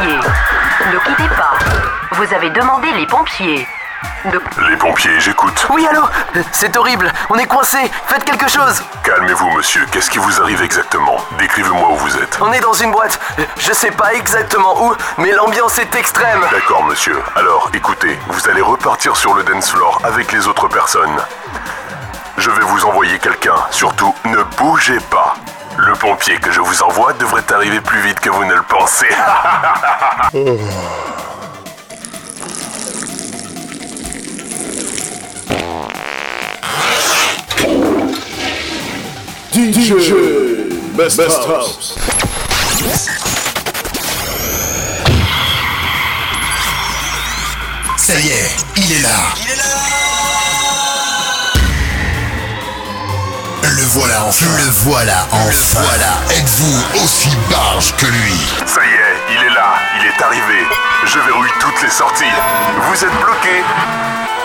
pompiers. Ne quittez pas. Vous avez demandé les pompiers. Ne- Les pompiers, j'écoute. Oui, allô? C'est horrible, on est coincé, faites quelque chose Calmez-vous, monsieur. Qu'est-ce qui vous arrive exactement? Décrivez-moi où vous êtes. On est dans une boîte, je sais pas exactement où, mais l'ambiance est extrême D'accord, monsieur. Alors, écoutez, vous allez repartir sur le dance floor avec les autres personnes. Je vais vous envoyer quelqu'un. Surtout, ne bougez pas. Pompier que je vous envoie devrait arriver plus vite que vous ne le pensez. DJ Best, House. Ça y est, il est là. Le voilà enfin. Le voilà enfin. voilà. Êtes-vous aussi barge que lui? Ça y est, il est là. Il est arrivé. Je verrouille toutes les sorties. Vous êtes bloqué.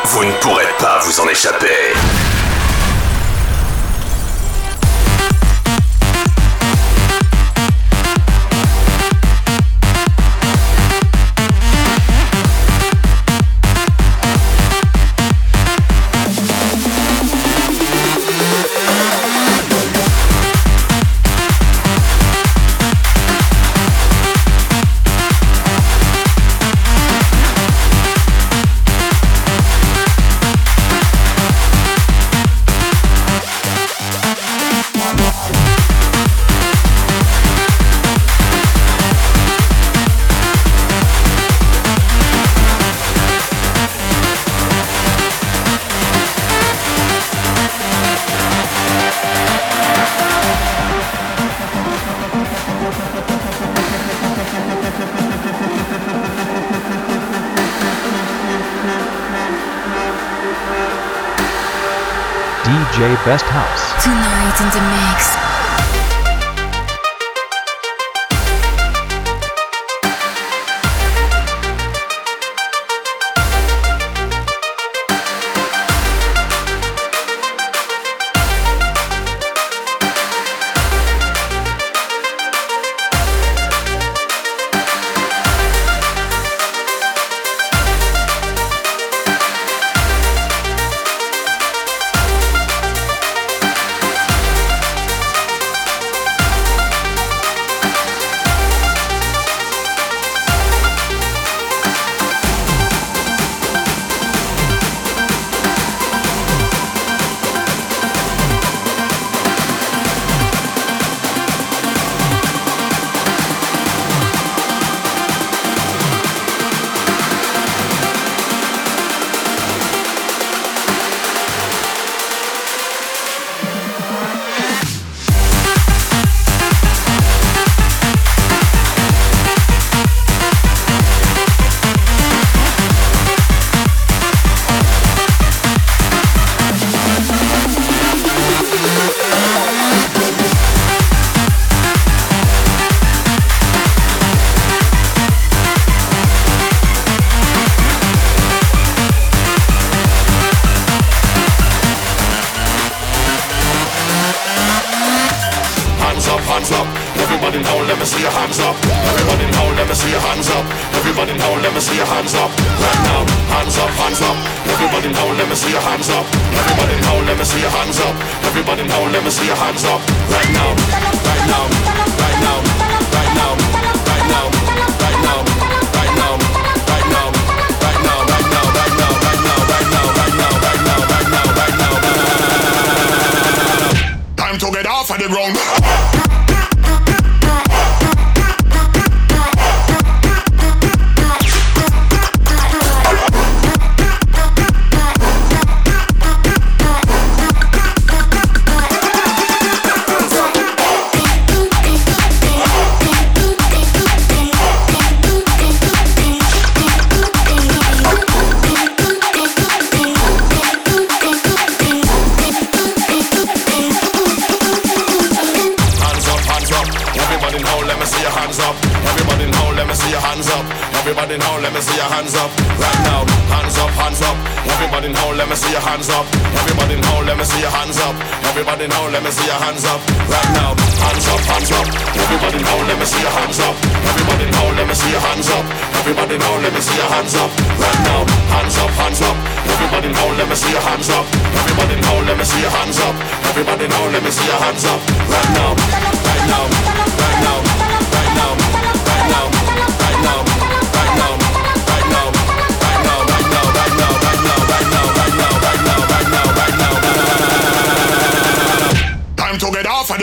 Vous ne pourrez pas vous en échapper.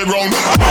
round.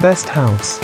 Best House.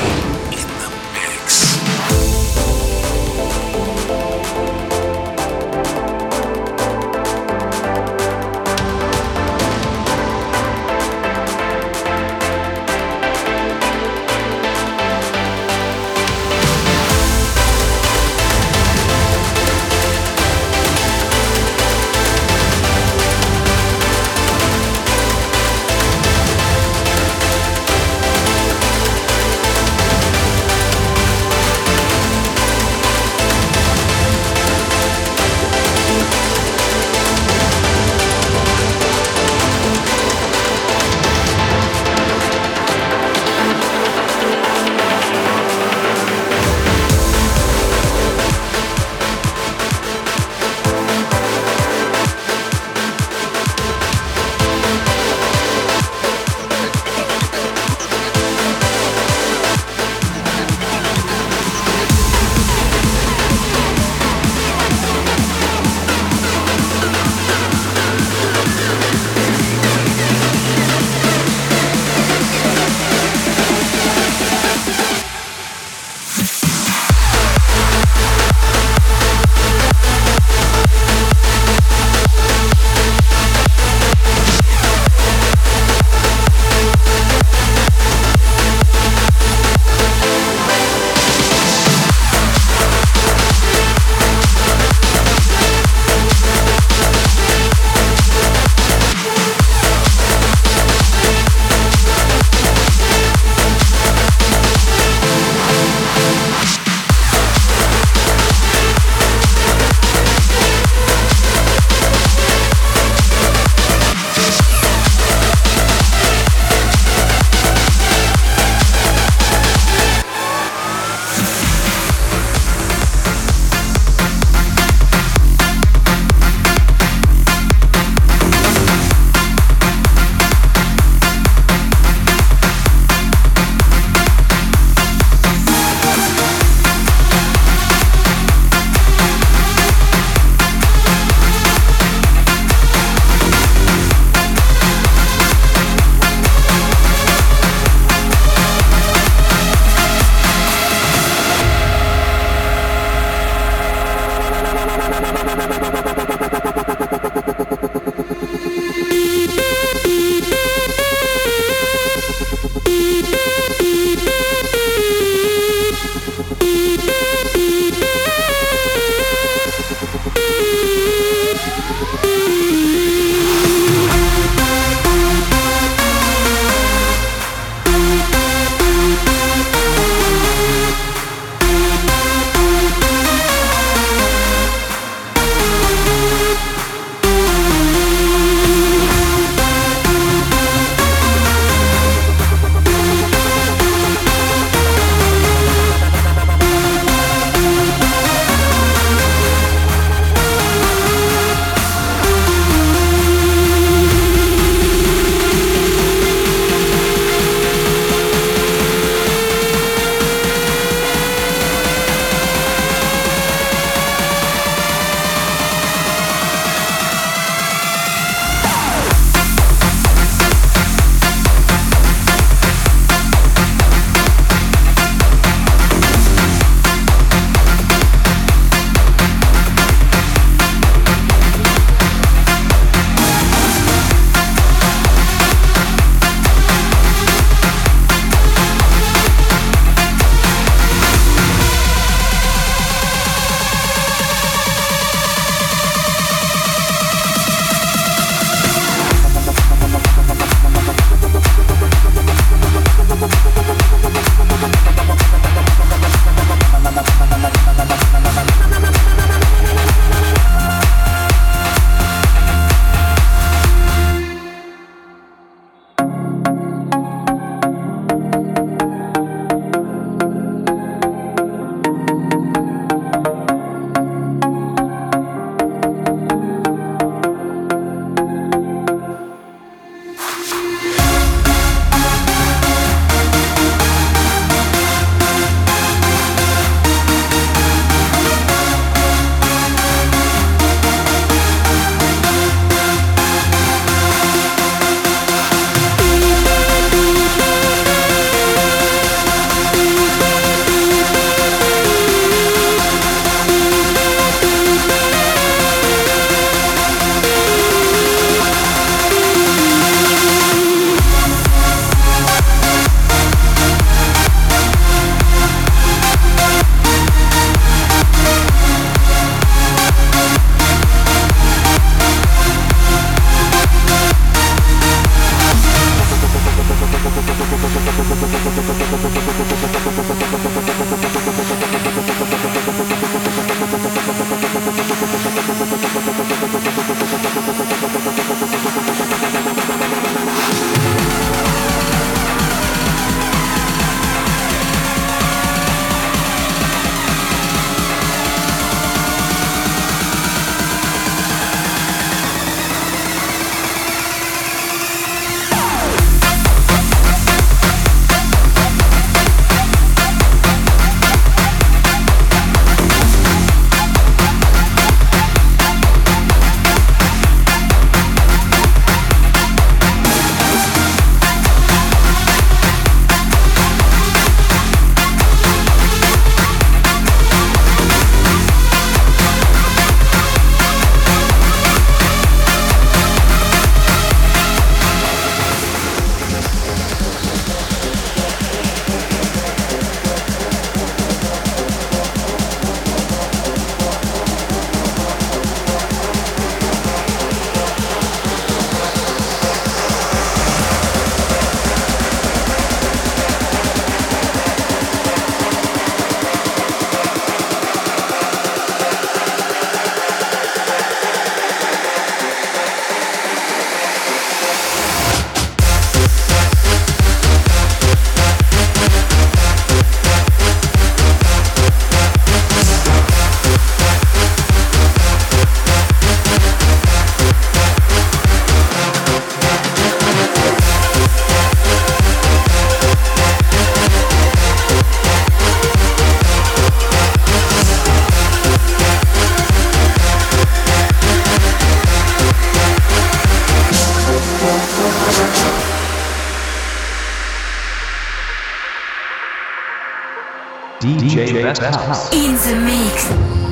DJ Best House. In the mix.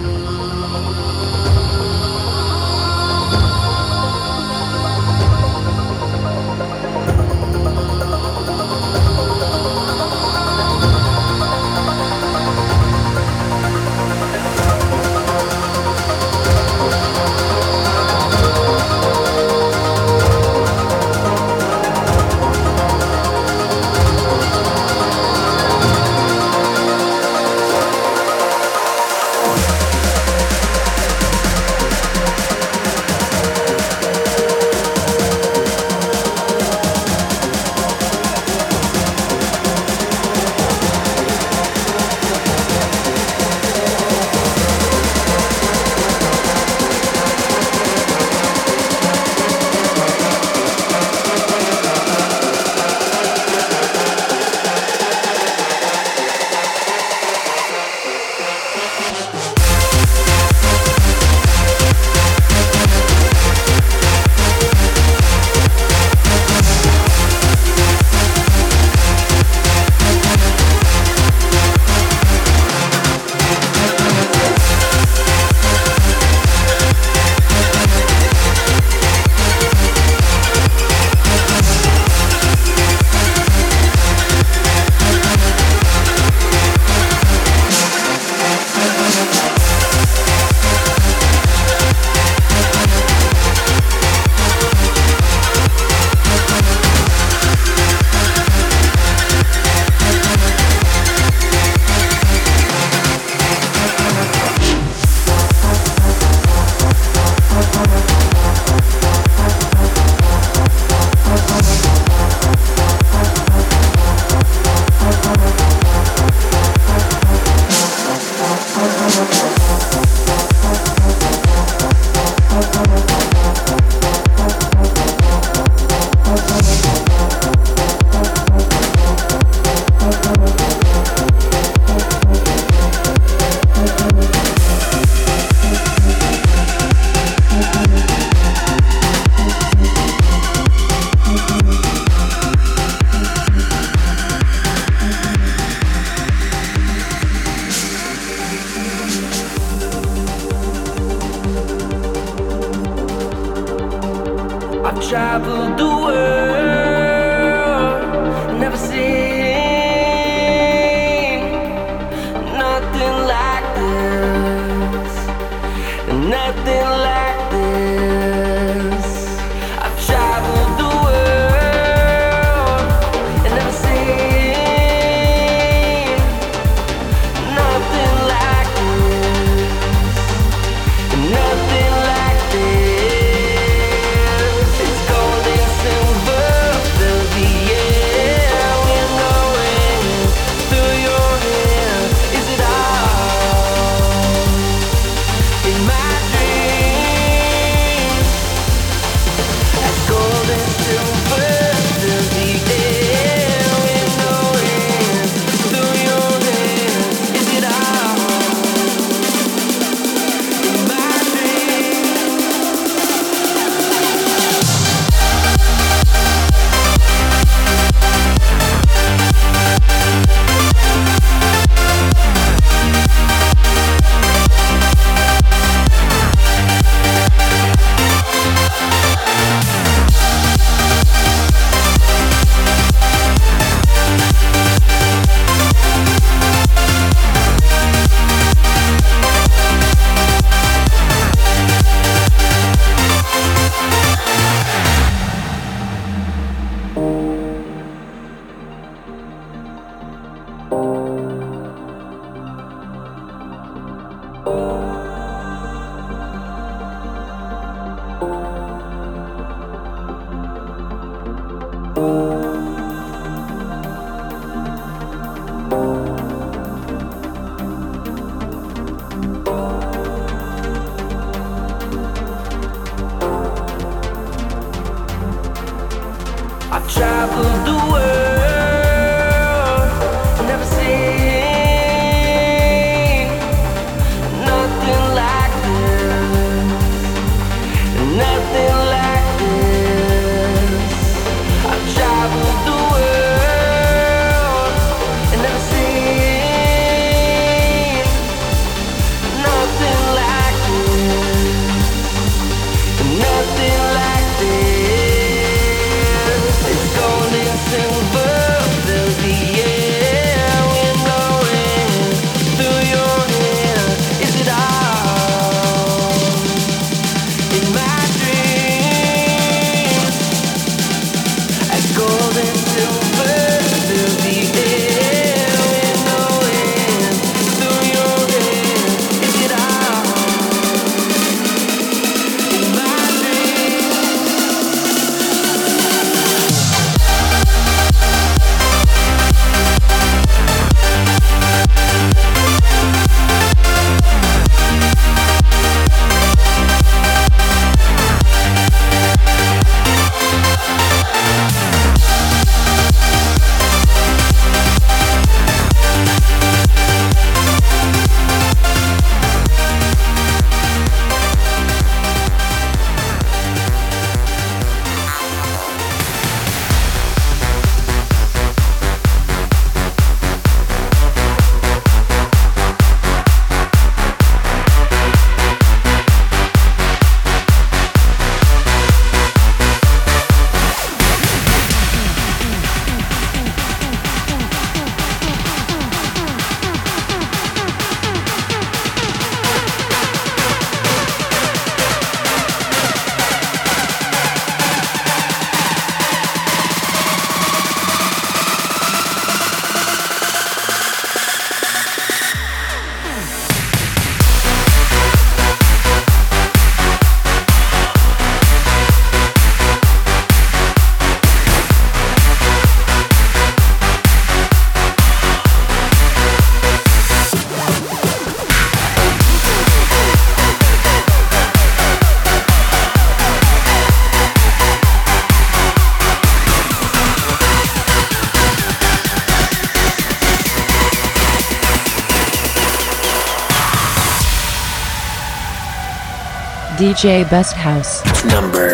DJ Best House. Number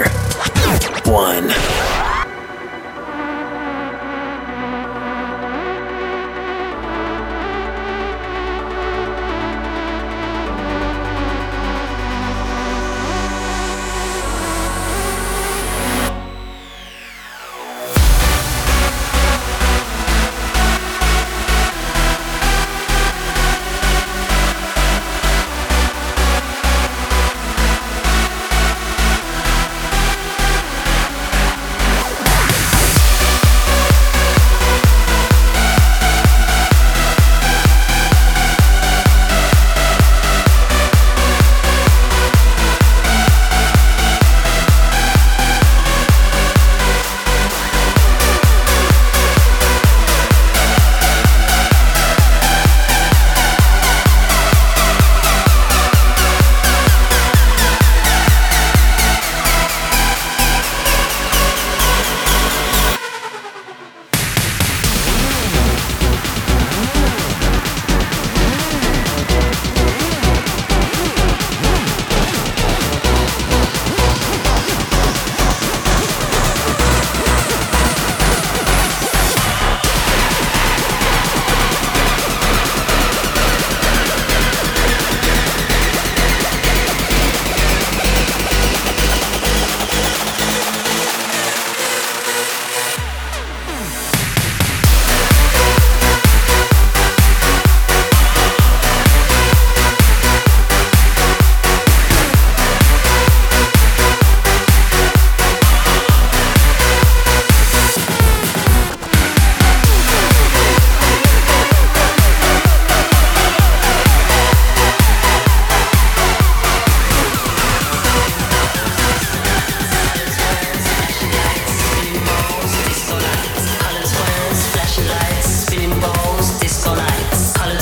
colors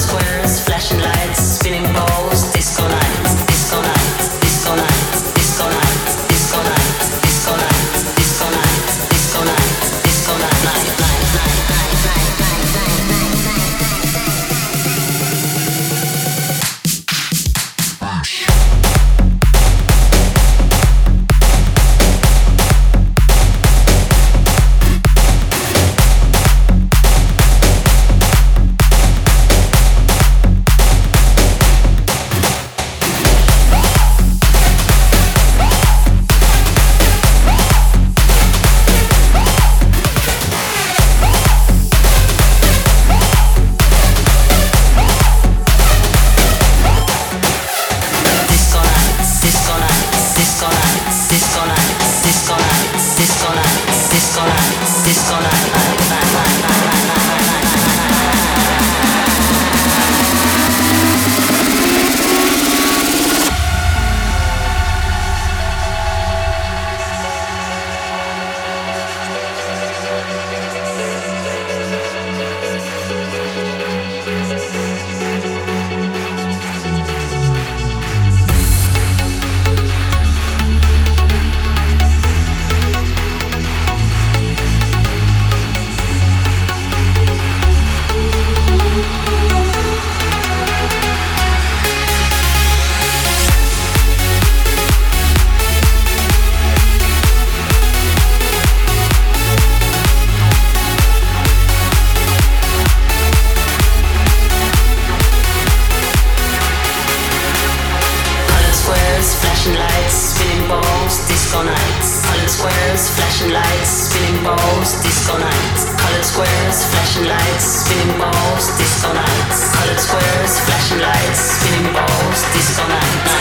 flashing lights, spinning balls, disco nights. Colored squares, flashing lights, spinning balls, disco nights. Colored squares, flashing lights, spinning balls, disco nights.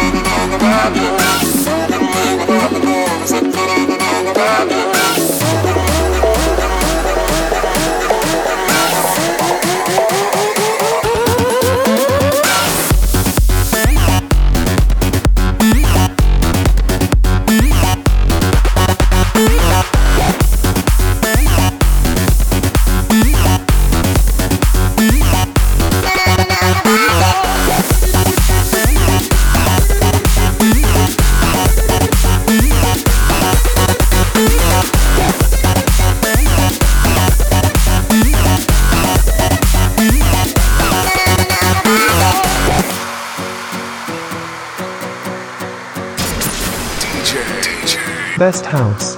Best House. na na na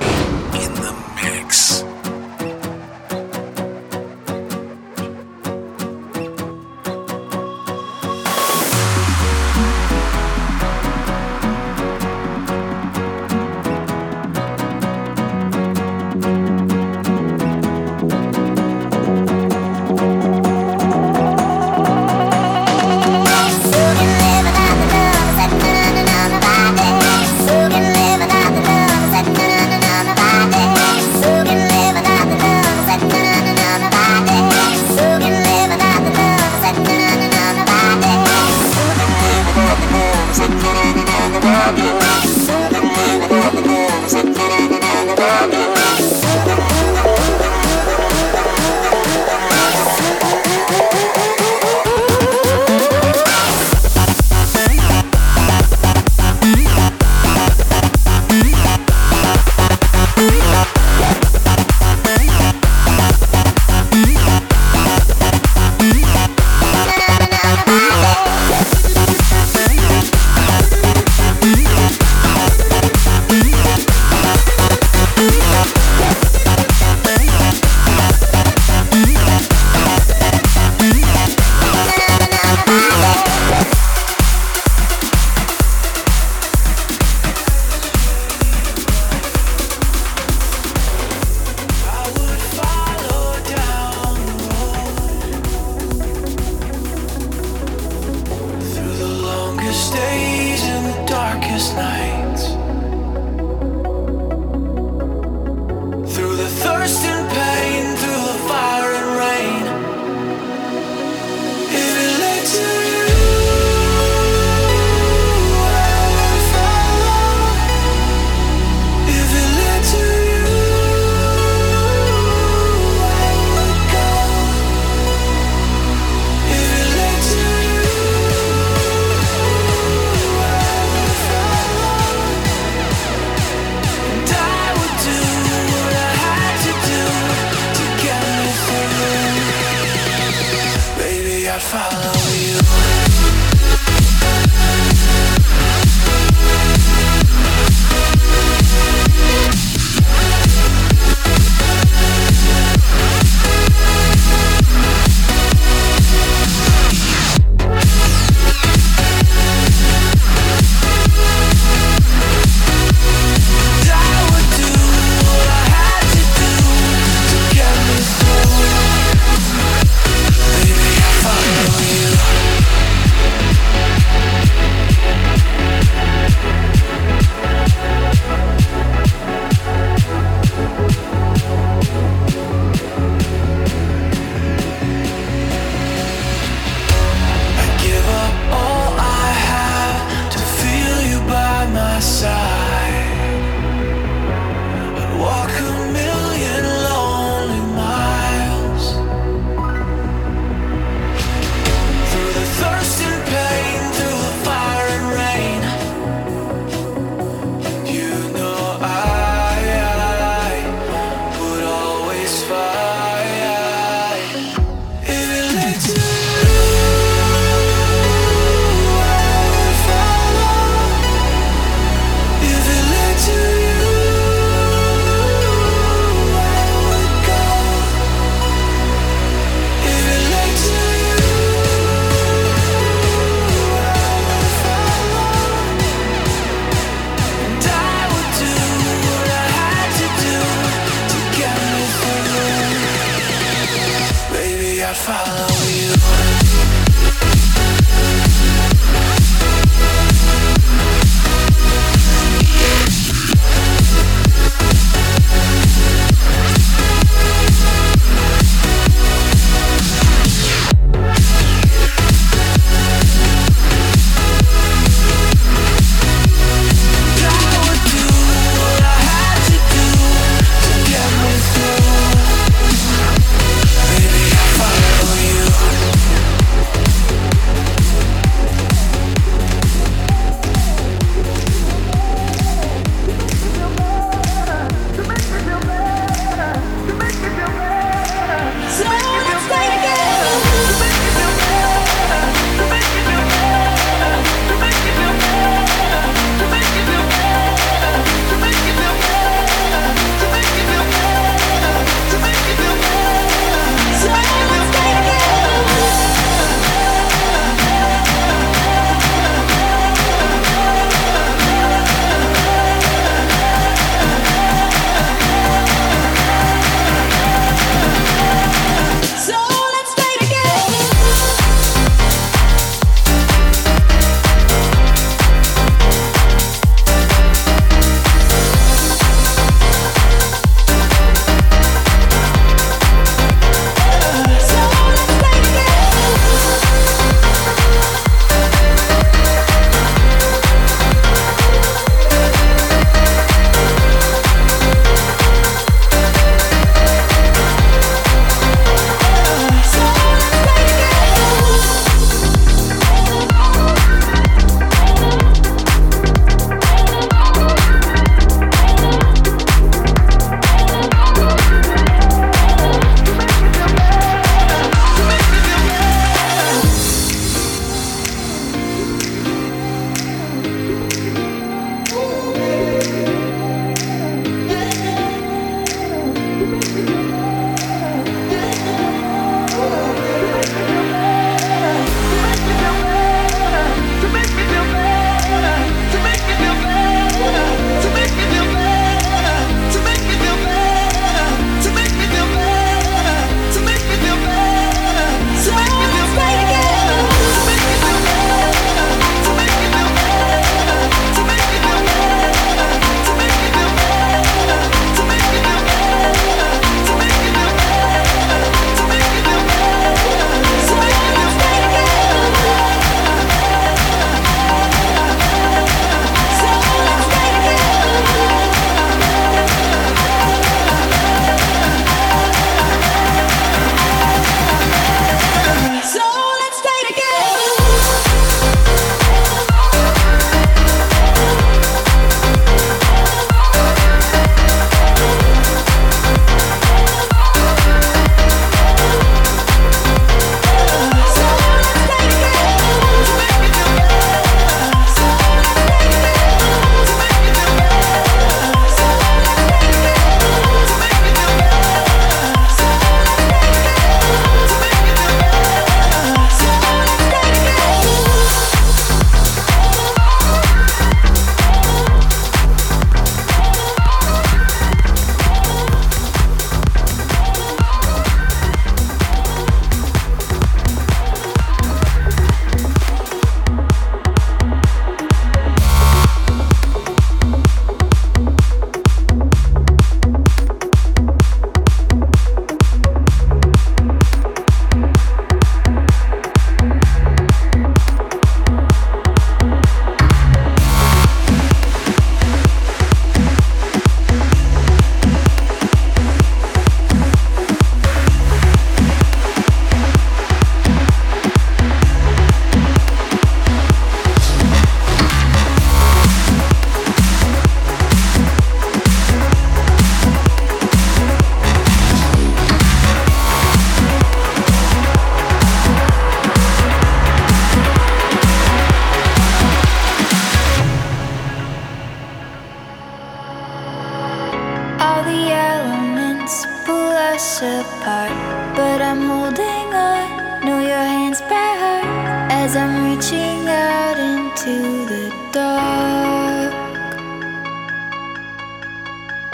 apart, but I'm holding on. Know your hands by heart as I'm reaching out into the dark.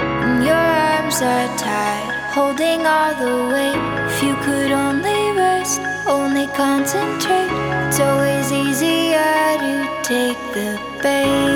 And your arms are tied, holding all the weight. If you could only rest, only concentrate. It's always easier to take the bait.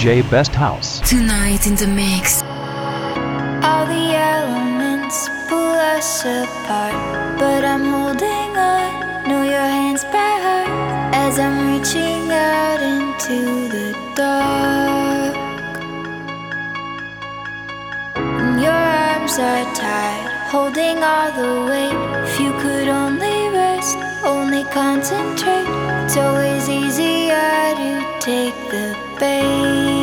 DJ Best House. Tonight in the mix. All the elements pull us apart, but I'm holding on. Know your hands by heart as I'm reaching out into the dark. And your arms are tied, holding all the weight. If you could only rest, only concentrate. It's always easier to take the bait.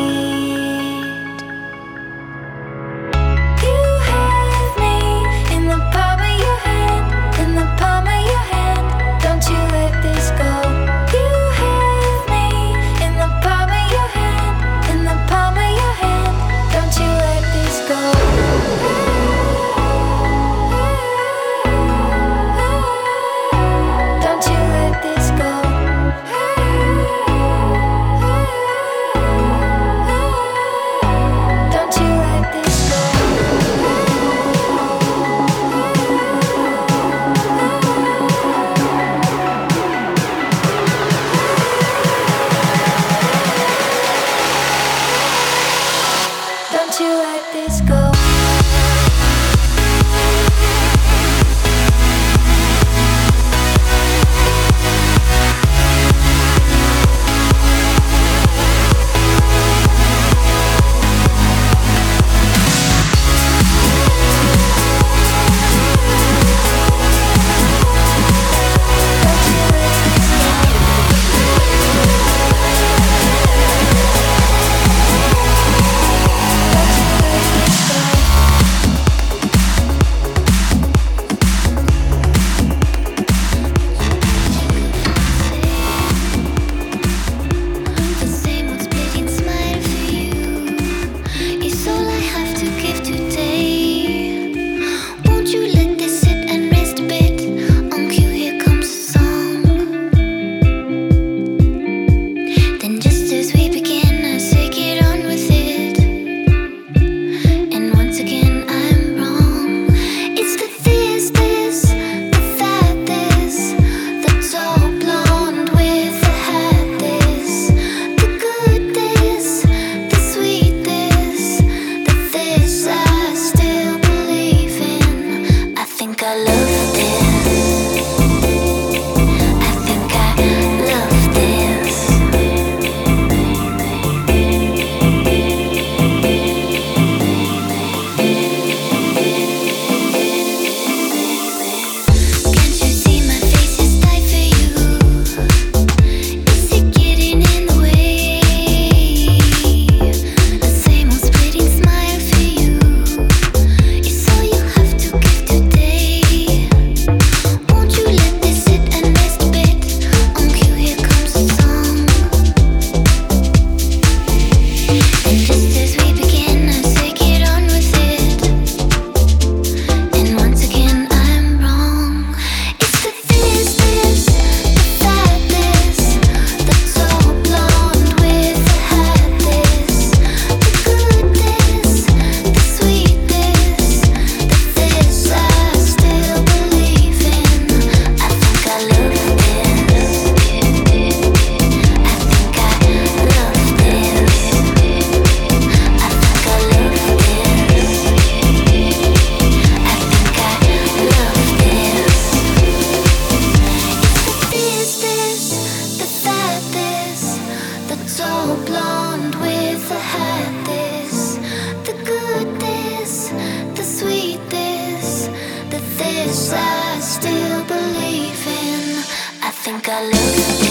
still believing. I think I love you.